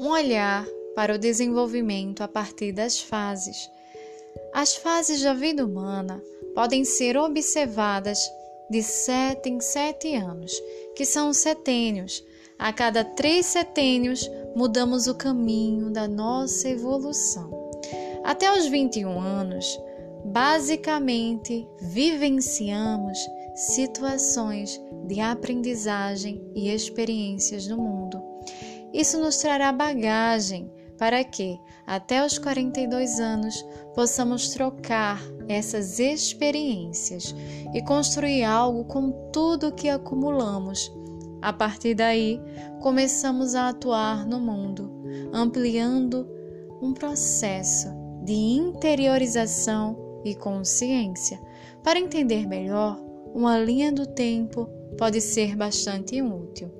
um olhar para o desenvolvimento a partir das fases. As fases da vida humana podem ser observadas de sete em sete anos, que são os setênios. A cada três setênios, mudamos o caminho da nossa evolução. Até os 21 anos, basicamente vivenciamos situações de aprendizagem e experiências no mundo. Isso nos trará bagagem para que, até os 42 anos, possamos trocar essas experiências e construir algo com tudo que acumulamos. A partir daí, começamos a atuar no mundo, ampliando um processo de interiorização e consciência. Para entender melhor, uma linha do tempo pode ser bastante útil.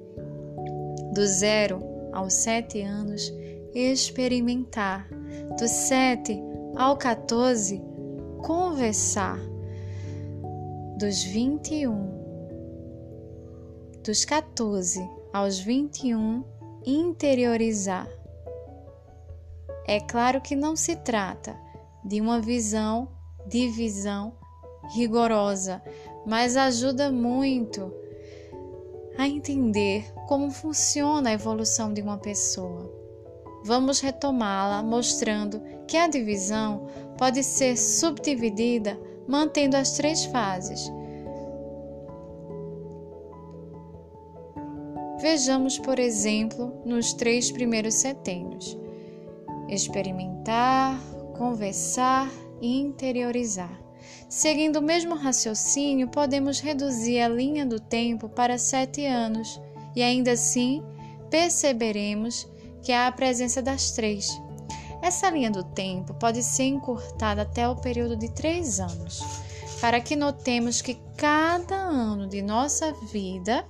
Do zero aos sete anos, experimentar. Dos 7 ao 14, conversar. Dos 21, dos 14 aos 21, interiorizar. É claro que não se trata de uma visão, divisão rigorosa, mas ajuda muito a entender como funciona a evolução de uma pessoa vamos retomá-la mostrando que a divisão pode ser subdividida mantendo as três fases. Vejamos, por exemplo, nos três primeiros setênios: experimentar, conversar e interiorizar. Seguindo o mesmo raciocínio, podemos reduzir a linha do tempo para sete anos e ainda assim perceberemos que há a presença das três. Essa linha do tempo pode ser encurtada até o período de três anos, para que notemos que cada ano de nossa vida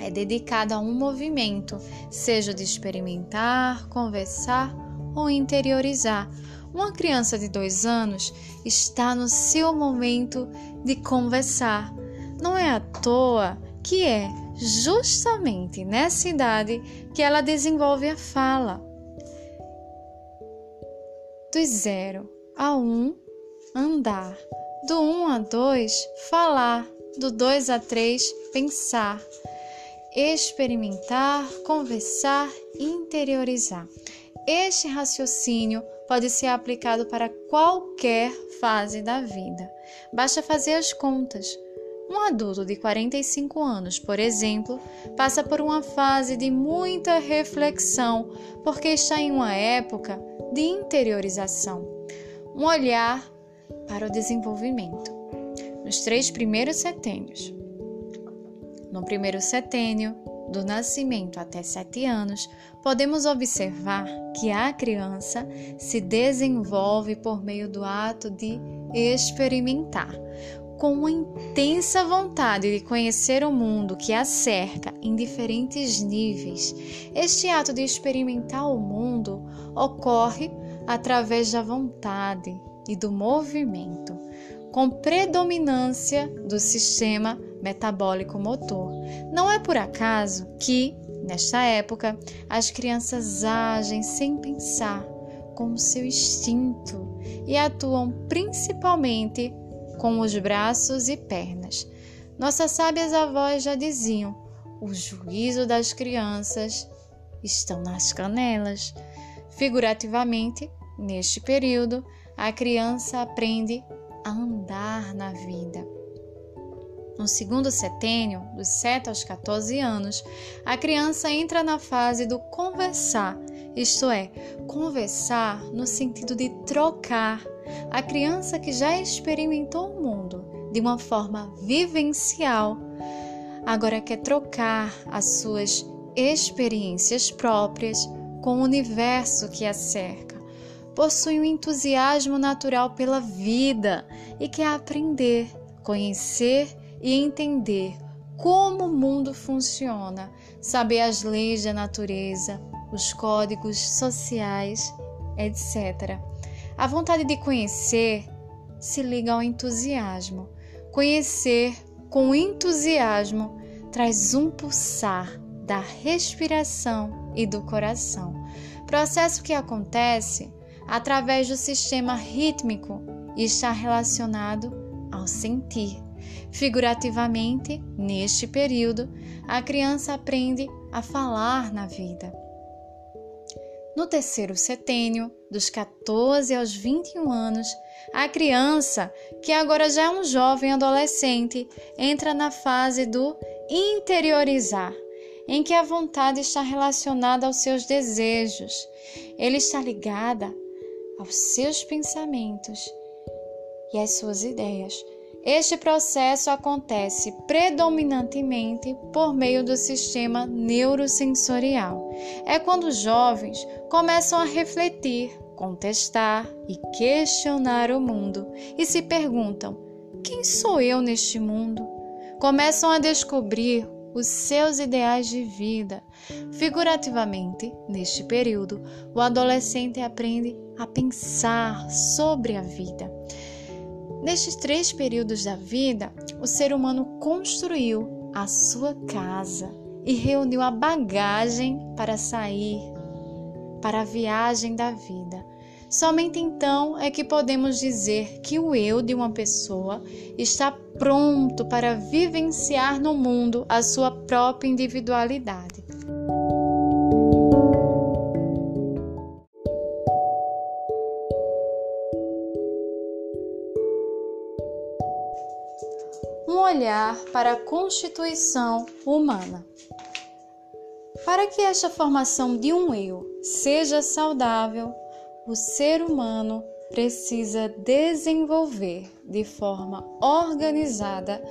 é dedicado a um movimento, seja de experimentar, conversar ou interiorizar. Uma criança de dois anos está no seu momento de conversar. Não é à toa que é justamente nessa idade que ela desenvolve a fala. Do zero a um, andar. Do um a dois, falar. Do dois a três, pensar. Experimentar, conversar, interiorizar. Este raciocínio pode ser aplicado para qualquer fase da vida. Basta fazer as contas. Um adulto de 45 anos, por exemplo, passa por uma fase de muita reflexão porque está em uma época de interiorização, um olhar para o desenvolvimento. Nos três primeiros setênios. No primeiro setênio, do nascimento até sete anos, podemos observar que a criança se desenvolve por meio do ato de experimentar, com uma intensa vontade de conhecer o mundo que a cerca em diferentes níveis. Este ato de experimentar o mundo ocorre através da vontade e do movimento, com predominância do sistema metabólico motor. Não é por acaso que, nesta época, as crianças agem sem pensar, com o seu instinto e atuam principalmente com os braços e pernas. Nossas sábias avós já diziam: o juízo das crianças estão nas canelas. Figurativamente, neste período, a criança aprende a andar na vida. No segundo setênio, dos 7 aos 14 anos, a criança entra na fase do conversar, isto é, conversar no sentido de trocar a criança que já experimentou o mundo de uma forma vivencial, agora quer trocar as suas experiências próprias com o universo que a cerca. Possui um entusiasmo natural pela vida e quer aprender, conhecer e entender como o mundo funciona, saber as leis da natureza, os códigos sociais, etc. A vontade de conhecer se liga ao entusiasmo. Conhecer com entusiasmo traz um pulsar da respiração e do coração. processo que acontece através do sistema rítmico e está relacionado ao sentir. Figurativamente, neste período, a criança aprende a falar na vida. No terceiro setênio, dos 14 aos 21 anos, a criança, que agora já é um jovem adolescente, entra na fase do interiorizar, em que a vontade está relacionada aos seus desejos. Ele está ligada aos seus pensamentos e às suas ideias. Este processo acontece predominantemente por meio do sistema neurosensorial. É quando os jovens começam a refletir, contestar e questionar o mundo e se perguntam: quem sou eu neste mundo? Começam a descobrir os seus ideais de vida. Figurativamente, neste período, o adolescente aprende a pensar sobre a vida. Nestes três períodos da vida, o ser humano construiu a sua casa e reuniu a bagagem para sair para a viagem da vida. Somente então é que podemos dizer que o eu de uma pessoa está pronto para vivenciar no mundo a sua própria individualidade. Um olhar para a constituição humana. Para que esta formação de um eu seja saudável, o ser humano precisa desenvolver de forma organizada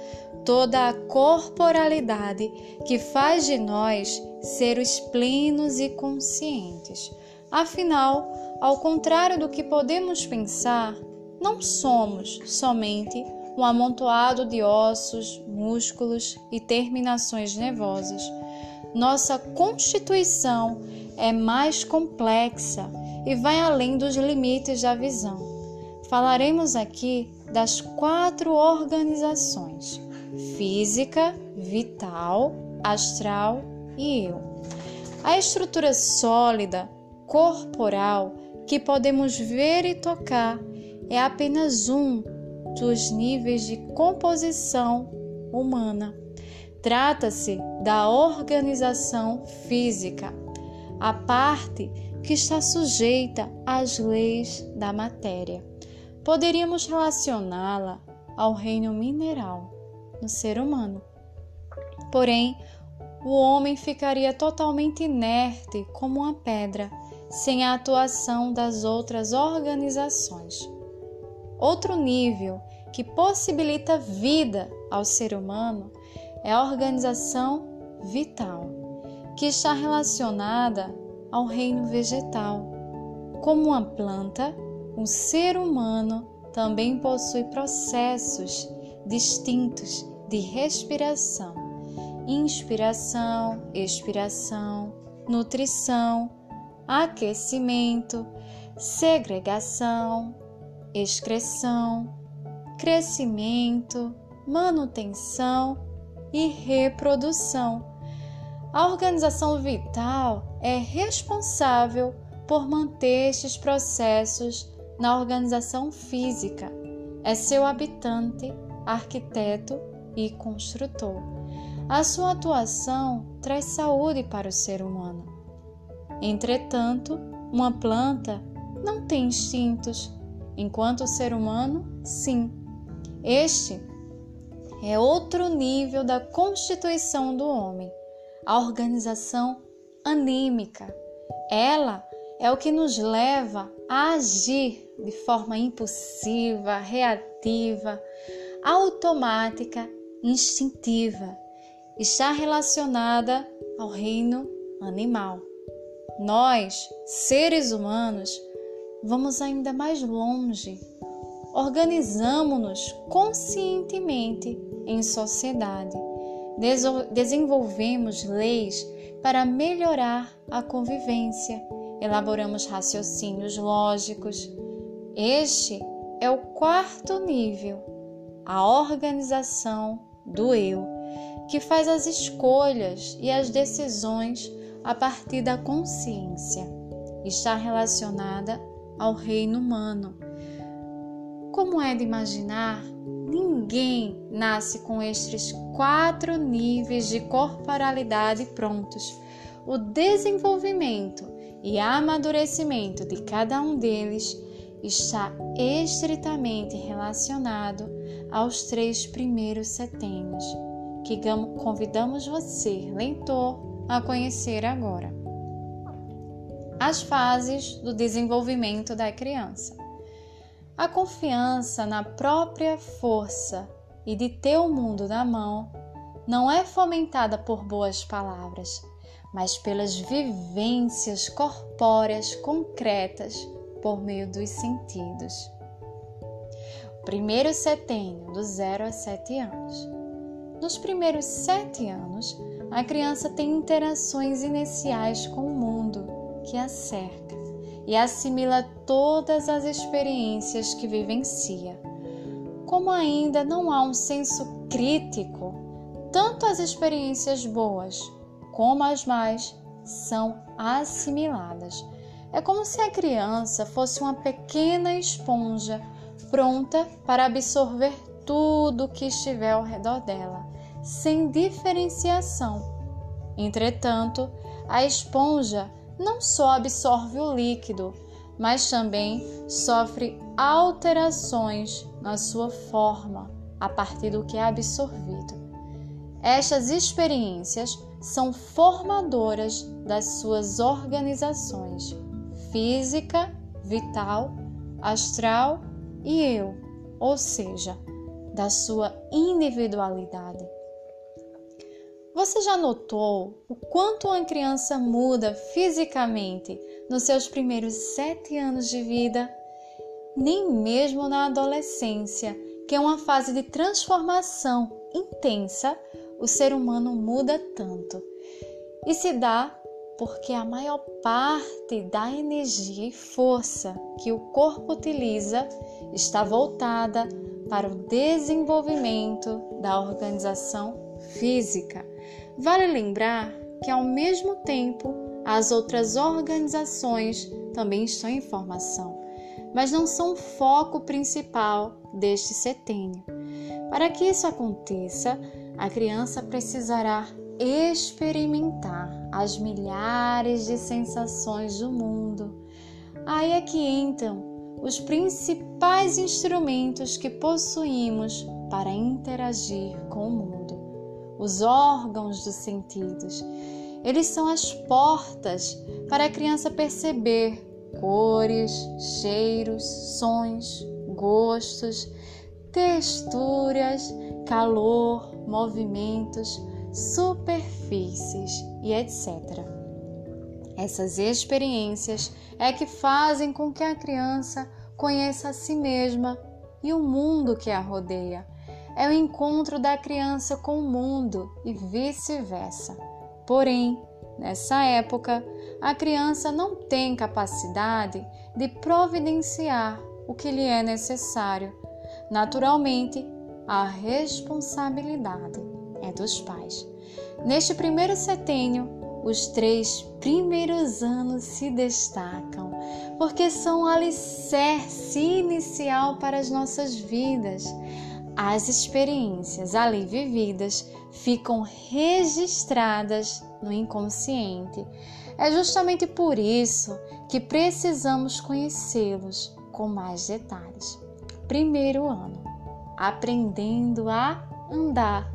toda a corporalidade que faz de nós seres plenos e conscientes. Afinal, ao contrário do que podemos pensar, não somos somente um amontoado de ossos, músculos e terminações nervosas. Nossa constituição é mais complexa e vai além dos limites da visão. Falaremos aqui das quatro organizações: física, vital, astral e eu. A estrutura sólida, corporal, que podemos ver e tocar, é apenas um dos níveis de composição humana. Trata-se da organização física, a parte que está sujeita às leis da matéria. Poderíamos relacioná-la ao reino mineral, no ser humano. Porém, o homem ficaria totalmente inerte como uma pedra, sem a atuação das outras organizações. Outro nível que possibilita vida ao ser humano é a organização vital que está relacionada ao reino vegetal. Como uma planta, o ser humano também possui processos distintos de respiração, inspiração, expiração, nutrição, aquecimento, segregação, excreção, crescimento, manutenção e reprodução a organização vital é responsável por manter estes processos na organização física. É seu habitante, arquiteto e construtor. A sua atuação traz saúde para o ser humano. Entretanto, uma planta não tem instintos, enquanto o ser humano, sim. Este é outro nível da constituição do homem a organização anímica. Ela é o que nos leva a agir de forma impulsiva, reativa, automática, instintiva. Está relacionada ao reino animal. Nós, seres humanos, vamos ainda mais longe. Organizamos-nos conscientemente em sociedade desenvolvemos leis para melhorar a convivência, elaboramos raciocínios lógicos. Este é o quarto nível, a organização do eu, que faz as escolhas e as decisões a partir da consciência. está relacionada ao reino humano. Como é de imaginar, ninguém nasce com estes quatro níveis de corporalidade prontos. O desenvolvimento e amadurecimento de cada um deles está estritamente relacionado aos três primeiros setênios, que convidamos você, leitor, a conhecer agora. As fases do desenvolvimento da criança. A confiança na própria força e de ter o mundo na mão não é fomentada por boas palavras, mas pelas vivências corpóreas concretas por meio dos sentidos. Primeiro setênio, do 0 a 7 anos. Nos primeiros sete anos, a criança tem interações iniciais com o mundo que a cerca e assimila todas as experiências que vivencia. Como ainda não há um senso crítico, tanto as experiências boas como as mais são assimiladas. É como se a criança fosse uma pequena esponja pronta para absorver tudo que estiver ao redor dela, sem diferenciação. Entretanto, a esponja não só absorve o líquido, mas também sofre alterações na sua forma a partir do que é absorvido. Estas experiências são formadoras das suas organizações física, vital, astral e eu, ou seja, da sua individualidade. Você já notou o quanto uma criança muda fisicamente nos seus primeiros sete anos de vida? Nem mesmo na adolescência, que é uma fase de transformação intensa, o ser humano muda tanto. E se dá porque a maior parte da energia e força que o corpo utiliza está voltada para o desenvolvimento da organização física. Vale lembrar que, ao mesmo tempo, as outras organizações também estão em formação, mas não são o foco principal deste setênio. Para que isso aconteça, a criança precisará experimentar as milhares de sensações do mundo. Aí é que entram os principais instrumentos que possuímos para interagir com o mundo. Os órgãos dos sentidos. Eles são as portas para a criança perceber cores, cheiros, sons, gostos, texturas, calor, movimentos, superfícies e etc. Essas experiências é que fazem com que a criança conheça a si mesma e o mundo que a rodeia. É o encontro da criança com o mundo e vice-versa. Porém, nessa época, a criança não tem capacidade de providenciar o que lhe é necessário. Naturalmente, a responsabilidade é dos pais. Neste primeiro setênio, os três primeiros anos se destacam, porque são o alicerce inicial para as nossas vidas. As experiências ali vividas ficam registradas no inconsciente. É justamente por isso que precisamos conhecê-los com mais detalhes. Primeiro ano, aprendendo a andar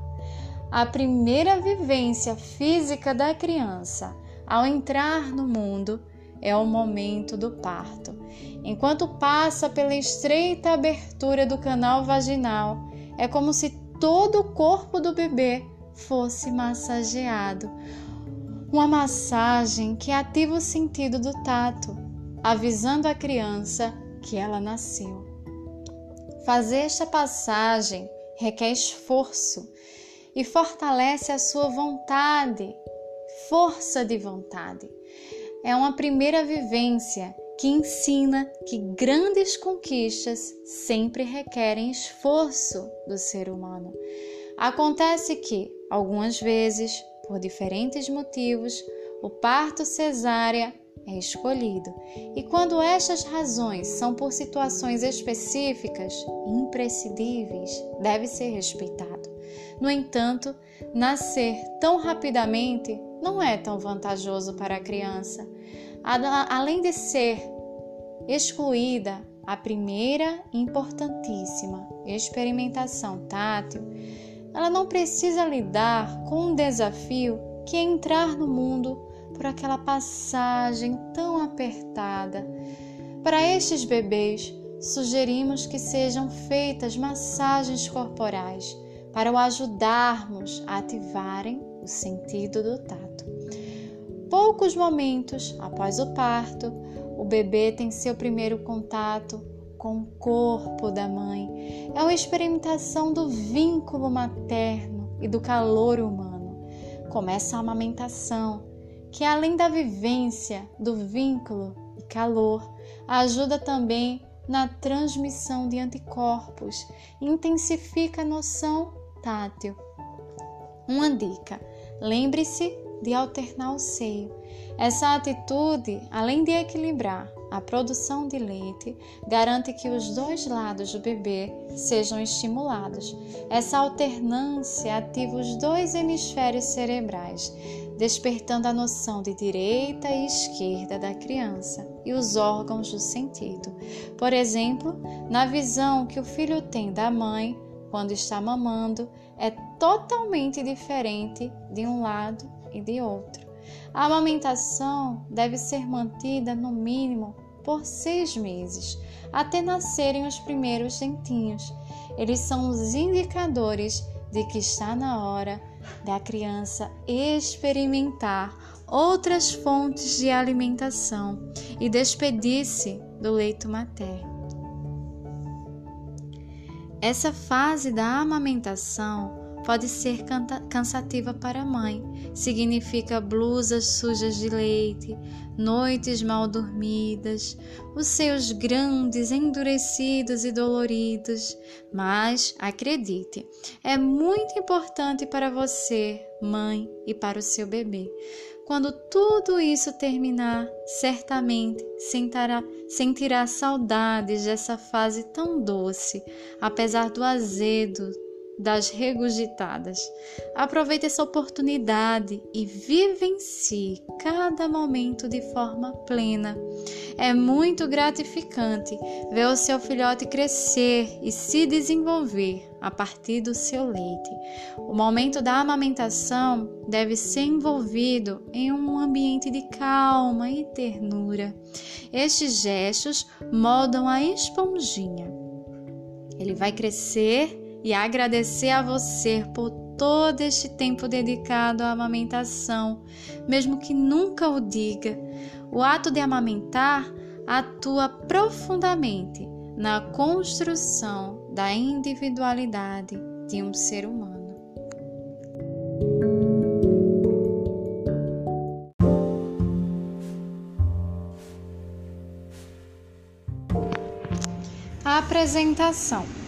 a primeira vivência física da criança ao entrar no mundo é o momento do parto. Enquanto passa pela estreita abertura do canal vaginal, é como se todo o corpo do bebê fosse massageado. Uma massagem que ativa o sentido do tato, avisando a criança que ela nasceu. Fazer esta passagem requer esforço e fortalece a sua vontade, força de vontade. É uma primeira vivência que ensina que grandes conquistas sempre requerem esforço do ser humano. Acontece que, algumas vezes, por diferentes motivos, o parto cesárea é escolhido, e quando estas razões são por situações específicas, imprescindíveis, deve ser respeitado. No entanto, nascer tão rapidamente não é tão vantajoso para a criança. Além de ser excluída a primeira importantíssima experimentação tátil, ela não precisa lidar com um desafio que é entrar no mundo por aquela passagem tão apertada. Para estes bebês, sugerimos que sejam feitas massagens corporais para o ajudarmos a ativarem o sentido do tato. Poucos momentos após o parto, o bebê tem seu primeiro contato com o corpo da mãe. É uma experimentação do vínculo materno e do calor humano. Começa a amamentação, que além da vivência do vínculo e calor, ajuda também na transmissão de anticorpos, intensifica a noção tátil. Uma dica: lembre-se de alternar o seio. Essa atitude, além de equilibrar a produção de leite, garante que os dois lados do bebê sejam estimulados. Essa alternância ativa os dois hemisférios cerebrais, despertando a noção de direita e esquerda da criança e os órgãos do sentido. Por exemplo, na visão que o filho tem da mãe quando está mamando, é totalmente diferente de um lado e de outro. A amamentação deve ser mantida no mínimo por seis meses, até nascerem os primeiros dentinhos. Eles são os indicadores de que está na hora da criança experimentar outras fontes de alimentação e despedir-se do leito materno. Essa fase da amamentação pode ser cansativa para a mãe. Significa blusas sujas de leite, noites mal dormidas, os seios grandes, endurecidos e doloridos. Mas acredite, é muito importante para você, mãe, e para o seu bebê. Quando tudo isso terminar, certamente sentirá, sentirá saudades dessa fase tão doce, apesar do azedo das regurgitadas. Aproveite essa oportunidade e vivencie cada momento de forma plena. É muito gratificante ver o seu filhote crescer e se desenvolver a partir do seu leite. O momento da amamentação deve ser envolvido em um ambiente de calma e ternura. Estes gestos moldam a esponjinha. Ele vai crescer e agradecer a você por todo este tempo dedicado à amamentação, mesmo que nunca o diga. O ato de amamentar atua profundamente na construção da individualidade de um ser humano. Apresentação.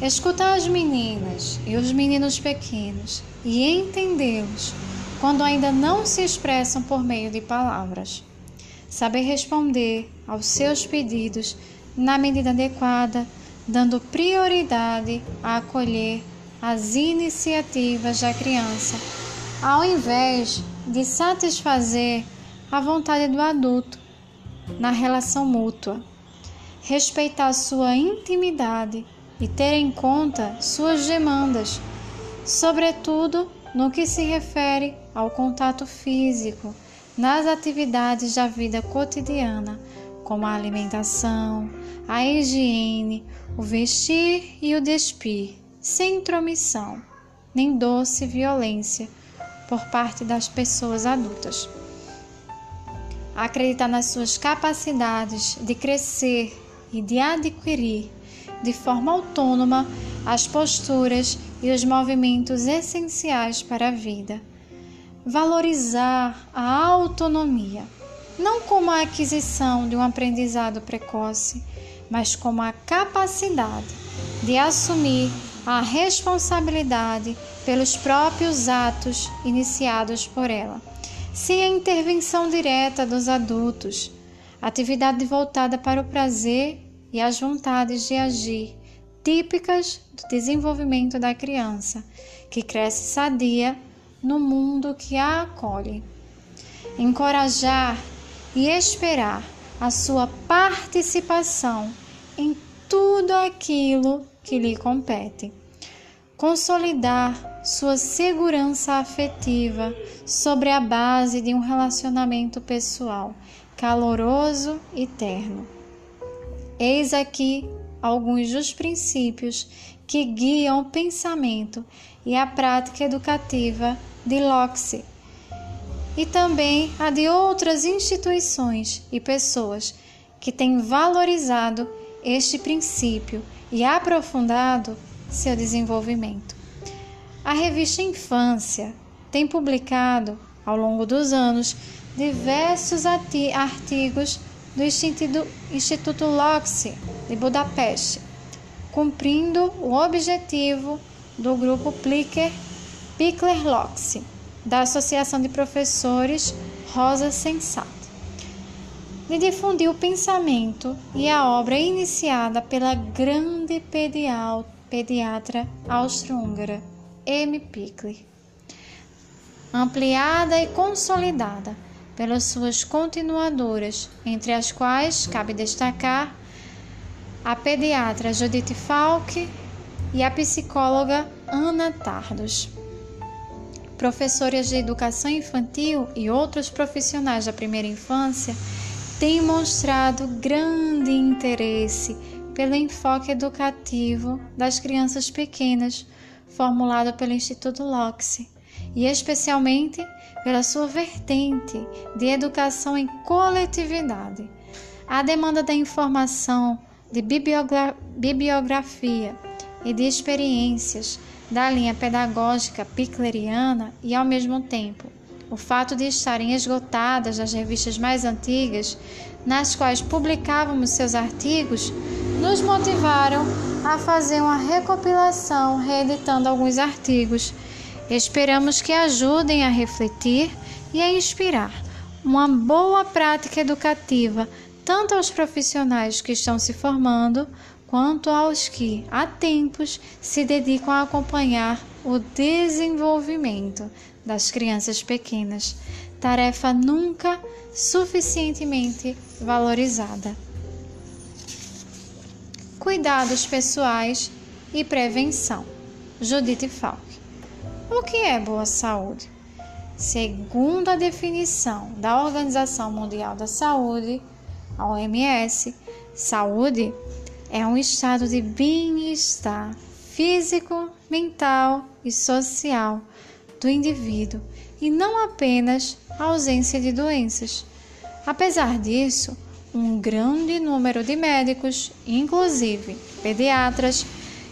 Escutar as meninas e os meninos pequenos e entendê-los quando ainda não se expressam por meio de palavras. Saber responder aos seus pedidos na medida adequada, dando prioridade a acolher as iniciativas da criança, ao invés de satisfazer a vontade do adulto na relação mútua. Respeitar sua intimidade e ter em conta suas demandas, sobretudo no que se refere ao contato físico nas atividades da vida cotidiana, como a alimentação, a higiene, o vestir e o despir, sem intromissão, nem doce violência por parte das pessoas adultas. Acreditar nas suas capacidades de crescer e de adquirir de forma autônoma as posturas e os movimentos essenciais para a vida. Valorizar a autonomia, não como a aquisição de um aprendizado precoce, mas como a capacidade de assumir a responsabilidade pelos próprios atos iniciados por ela. sem a intervenção direta dos adultos. Atividade voltada para o prazer e as vontades de agir, típicas do desenvolvimento da criança, que cresce sadia no mundo que a acolhe. Encorajar e esperar a sua participação em tudo aquilo que lhe compete. Consolidar sua segurança afetiva sobre a base de um relacionamento pessoal caloroso e terno. Eis aqui alguns dos princípios que guiam o pensamento e a prática educativa de Locke e também a de outras instituições e pessoas que têm valorizado este princípio e aprofundado seu desenvolvimento. A revista Infância tem publicado, ao longo dos anos, diversos artigos do Instituto, Locke de Budapeste, cumprindo o objetivo do grupo Plicker Pickler Locke da Associação de Professores Rosa Sensato, de difundir o pensamento e a obra iniciada pela grande pediatra austro-húngara M. Pickler, ampliada e consolidada pelas suas continuadoras, entre as quais cabe destacar a pediatra Judith Falk e a psicóloga Ana Tardos. Professoras de educação infantil e outros profissionais da primeira infância têm mostrado grande interesse pelo enfoque educativo das crianças pequenas, formulado pelo Instituto Locke, e especialmente pela sua vertente de educação em coletividade. A demanda da informação, de bibliografia e de experiências da linha pedagógica picleriana e, ao mesmo tempo, o fato de estarem esgotadas as revistas mais antigas, nas quais publicávamos seus artigos, nos motivaram a fazer uma recopilação, reeditando alguns artigos. Esperamos que ajudem a refletir e a inspirar uma boa prática educativa tanto aos profissionais que estão se formando, quanto aos que, há tempos, se dedicam a acompanhar o desenvolvimento das crianças pequenas, tarefa nunca suficientemente valorizada. Cuidados pessoais e prevenção. Judith Falk. O que é boa saúde? Segundo a definição da Organização Mundial da Saúde, a OMS, saúde é um estado de bem-estar físico, mental e social do indivíduo e não apenas a ausência de doenças. Apesar disso, um grande número de médicos, inclusive pediatras,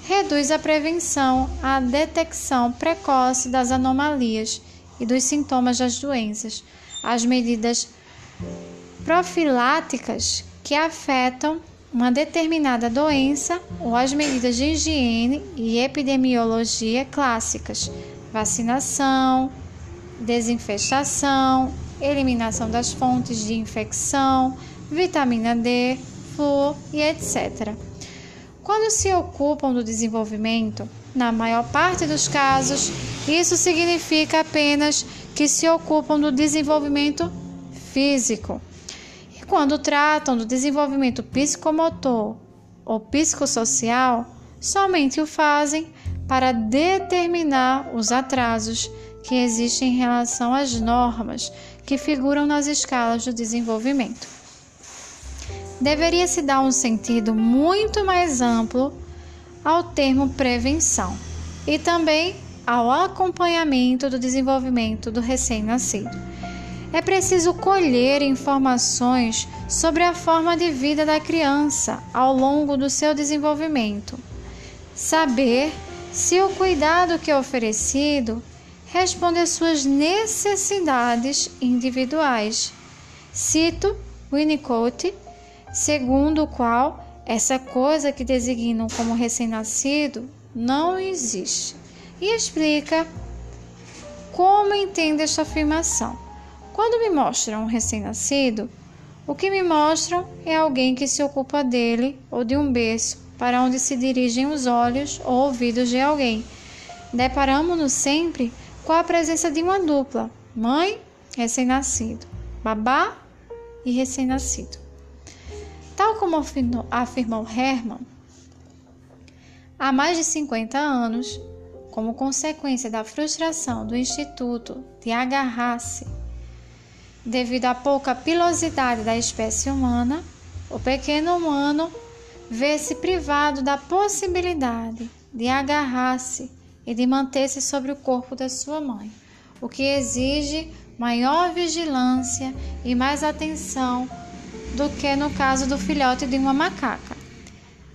reduz a prevenção à detecção precoce das anomalias e dos sintomas das doenças, as medidas profiláticas que afetam uma determinada doença ou as medidas de higiene e epidemiologia clássicas, vacinação, desinfestação, eliminação das fontes de infecção, vitamina D, flúor e etc. Quando se ocupam do desenvolvimento, na maior parte dos casos, isso significa apenas que se ocupam do desenvolvimento físico quando tratam do desenvolvimento psicomotor ou psicossocial, somente o fazem para determinar os atrasos que existem em relação às normas que figuram nas escalas do desenvolvimento. Deveria-se dar um sentido muito mais amplo ao termo prevenção e também ao acompanhamento do desenvolvimento do recém-nascido é preciso colher informações sobre a forma de vida da criança ao longo do seu desenvolvimento. Saber se o cuidado que é oferecido responde às suas necessidades individuais. Cito Winnicott, segundo o qual essa coisa que designam como recém-nascido não existe, e explica como entende esta afirmação Quando me mostram um recém-nascido, o que me mostram é alguém que se ocupa dele ou de um berço para onde se dirigem os olhos ou ouvidos de alguém. Deparamos-nos sempre com a presença de uma dupla, mãe, recém-nascido, babá e recém-nascido. Tal como afirmou Herman, há mais de 50 anos, como consequência da frustração do Instituto de agarrar-se devido à pouca pilosidade da espécie humana, o pequeno humano vê-se privado da possibilidade de agarrar-se e de manter-se sobre o corpo da sua mãe, o que exige maior vigilância e mais atenção do que no caso do filhote de uma macaca.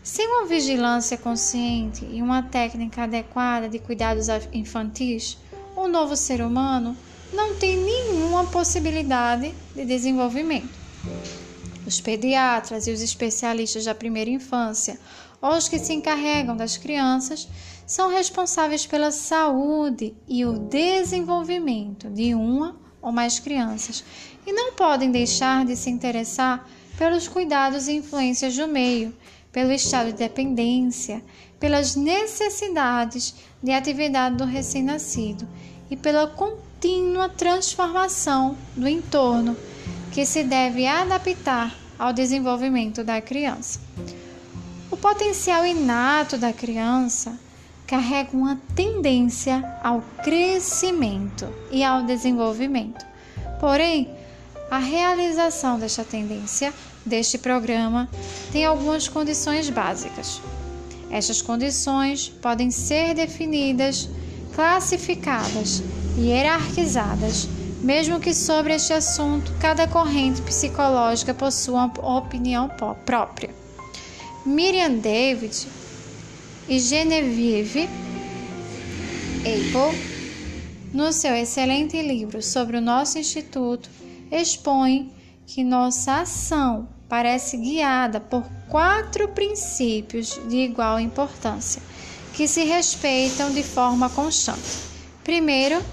Sem uma vigilância consciente e uma técnica adequada de cuidados infantis, o novo ser humano não tem nenhuma possibilidade de desenvolvimento. Os pediatras e os especialistas da primeira infância, ou os que se encarregam das crianças, são responsáveis pela saúde e o desenvolvimento de uma ou mais crianças e não podem deixar de se interessar pelos cuidados e influências do meio, pelo estado de dependência, pelas necessidades de atividade do recém-nascido e pela contínua transformação do entorno que se deve adaptar ao desenvolvimento da criança. O potencial inato da criança carrega uma tendência ao crescimento e ao desenvolvimento. Porém, a realização desta tendência deste programa tem algumas condições básicas. Estas condições podem ser definidas, classificadas e hierarquizadas, mesmo que sobre este assunto cada corrente psicológica possua uma opinião própria. Miriam David e Genevieve Apple, no seu excelente livro sobre o nosso instituto, expõe que nossa ação parece guiada por quatro princípios de igual importância, que se respeitam de forma constante. Primeiro,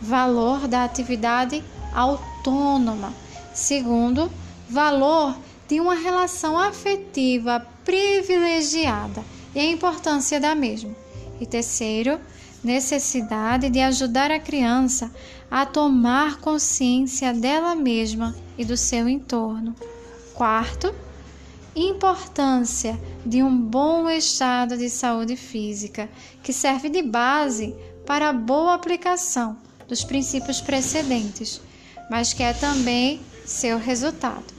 valor da atividade autônoma. Segundo, valor de uma relação afetiva privilegiada e a importância da mesma. E terceiro, necessidade de ajudar a criança a tomar consciência dela mesma e do seu entorno. Quarto, importância de um bom estado de saúde física, que serve de base para a boa aplicação dos princípios precedentes, mas que é também seu resultado.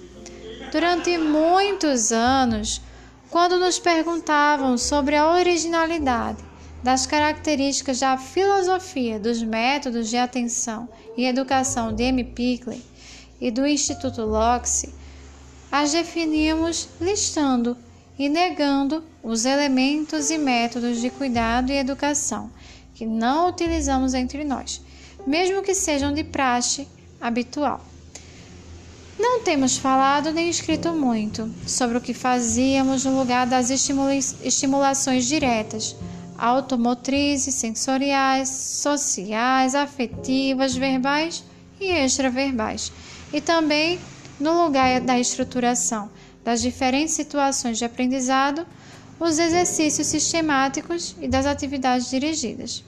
Durante muitos anos, quando nos perguntavam sobre a originalidade das características da filosofia dos métodos de atenção e educação de M. Pickley e do Instituto Loxi, as definimos listando e negando os elementos e métodos de cuidado e educação que não utilizamos entre nós, mesmo que sejam de praxe habitual. Não temos falado nem escrito muito sobre o que fazíamos no lugar das estimulações diretas automotrizes, sensoriais, sociais, afetivas, verbais e extraverbais, e também no lugar da estruturação das diferentes situações de aprendizado, os exercícios sistemáticos e das atividades dirigidas.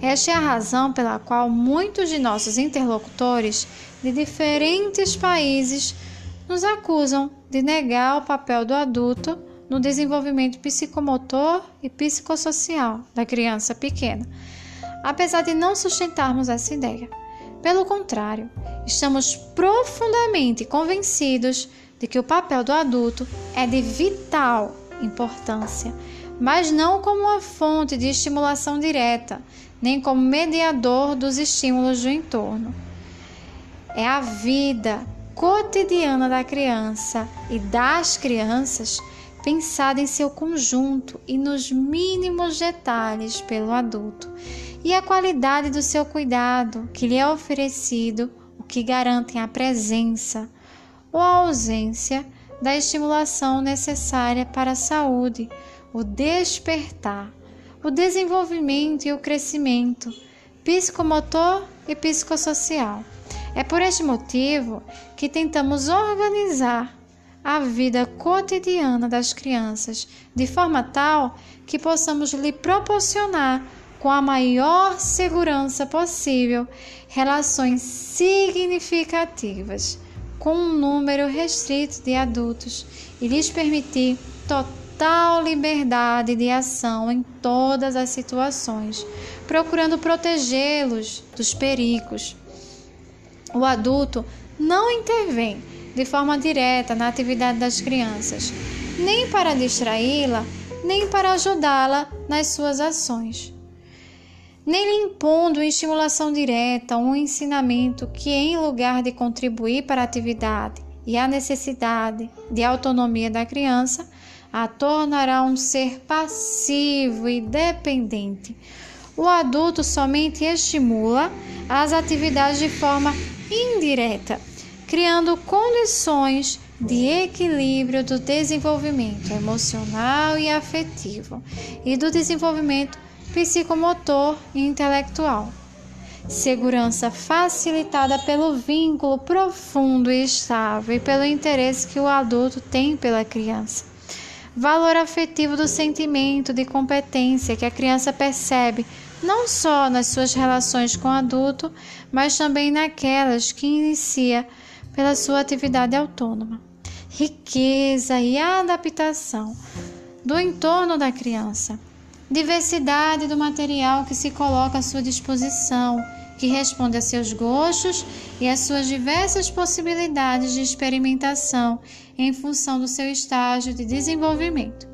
Esta é a razão pela qual muitos de nossos interlocutores de diferentes países nos acusam de negar o papel do adulto no desenvolvimento psicomotor e psicossocial da criança pequena, apesar de não sustentarmos essa ideia. Pelo contrário, estamos profundamente convencidos de que o papel do adulto é de vital importância, mas não como uma fonte de estimulação direta, nem como mediador dos estímulos do entorno. É a vida cotidiana da criança e das crianças pensada em seu conjunto e nos mínimos detalhes pelo adulto, e a qualidade do seu cuidado que lhe é oferecido, o que garantem a presença ou a ausência da estimulação necessária para a saúde, o despertar, o desenvolvimento e o crescimento psicomotor e psicossocial. É por este motivo que tentamos organizar a vida cotidiana das crianças de forma tal que possamos lhe proporcionar com a maior segurança possível relações significativas com um número restrito de adultos e lhes permitir total liberdade de ação em todas as situações, procurando protegê-los dos perigos. O adulto não intervém de forma direta na atividade das crianças, nem para distraí-la, nem para ajudá-la nas suas ações. Nem lhe impondo estimulação direta um ensinamento que, em lugar de contribuir para a atividade e a necessidade de autonomia da criança, a tornará um ser passivo e dependente. O adulto somente estimula as atividades de forma indireta, criando condições de equilíbrio do desenvolvimento emocional e afetivo e do desenvolvimento psicomotor e intelectual. Segurança facilitada pelo vínculo profundo e estável e pelo interesse que o adulto tem pela criança. Valor afetivo do sentimento de competência que a criança percebe não só nas suas relações com o adulto, mas também naquelas que inicia pela sua atividade autônoma. Riqueza e adaptação do entorno da criança diversidade do material que se coloca à sua disposição, que responde a seus gostos e às suas diversas possibilidades de experimentação em função do seu estágio de desenvolvimento.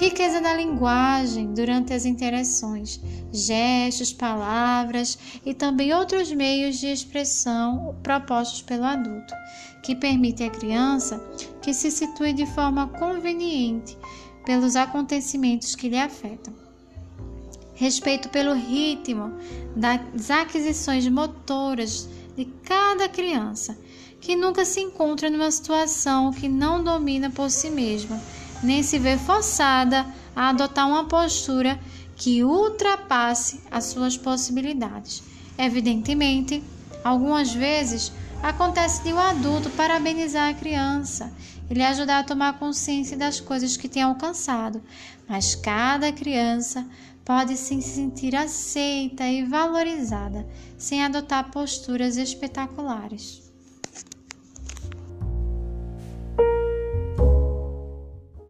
Riqueza da linguagem durante as interações, gestos, palavras e também outros meios de expressão propostos pelo adulto, que permite à criança que se situe de forma conveniente pelos acontecimentos que lhe afetam. Respeito pelo ritmo das aquisições motoras de cada criança, que nunca se encontra numa situação que não domina por si mesma, nem se vê forçada a adotar uma postura que ultrapasse as suas possibilidades. Evidentemente, algumas vezes acontece de um adulto parabenizar a criança e lhe ajudar a tomar consciência das coisas que tem alcançado, mas cada criança pode se sentir aceita e valorizada sem adotar posturas espetaculares.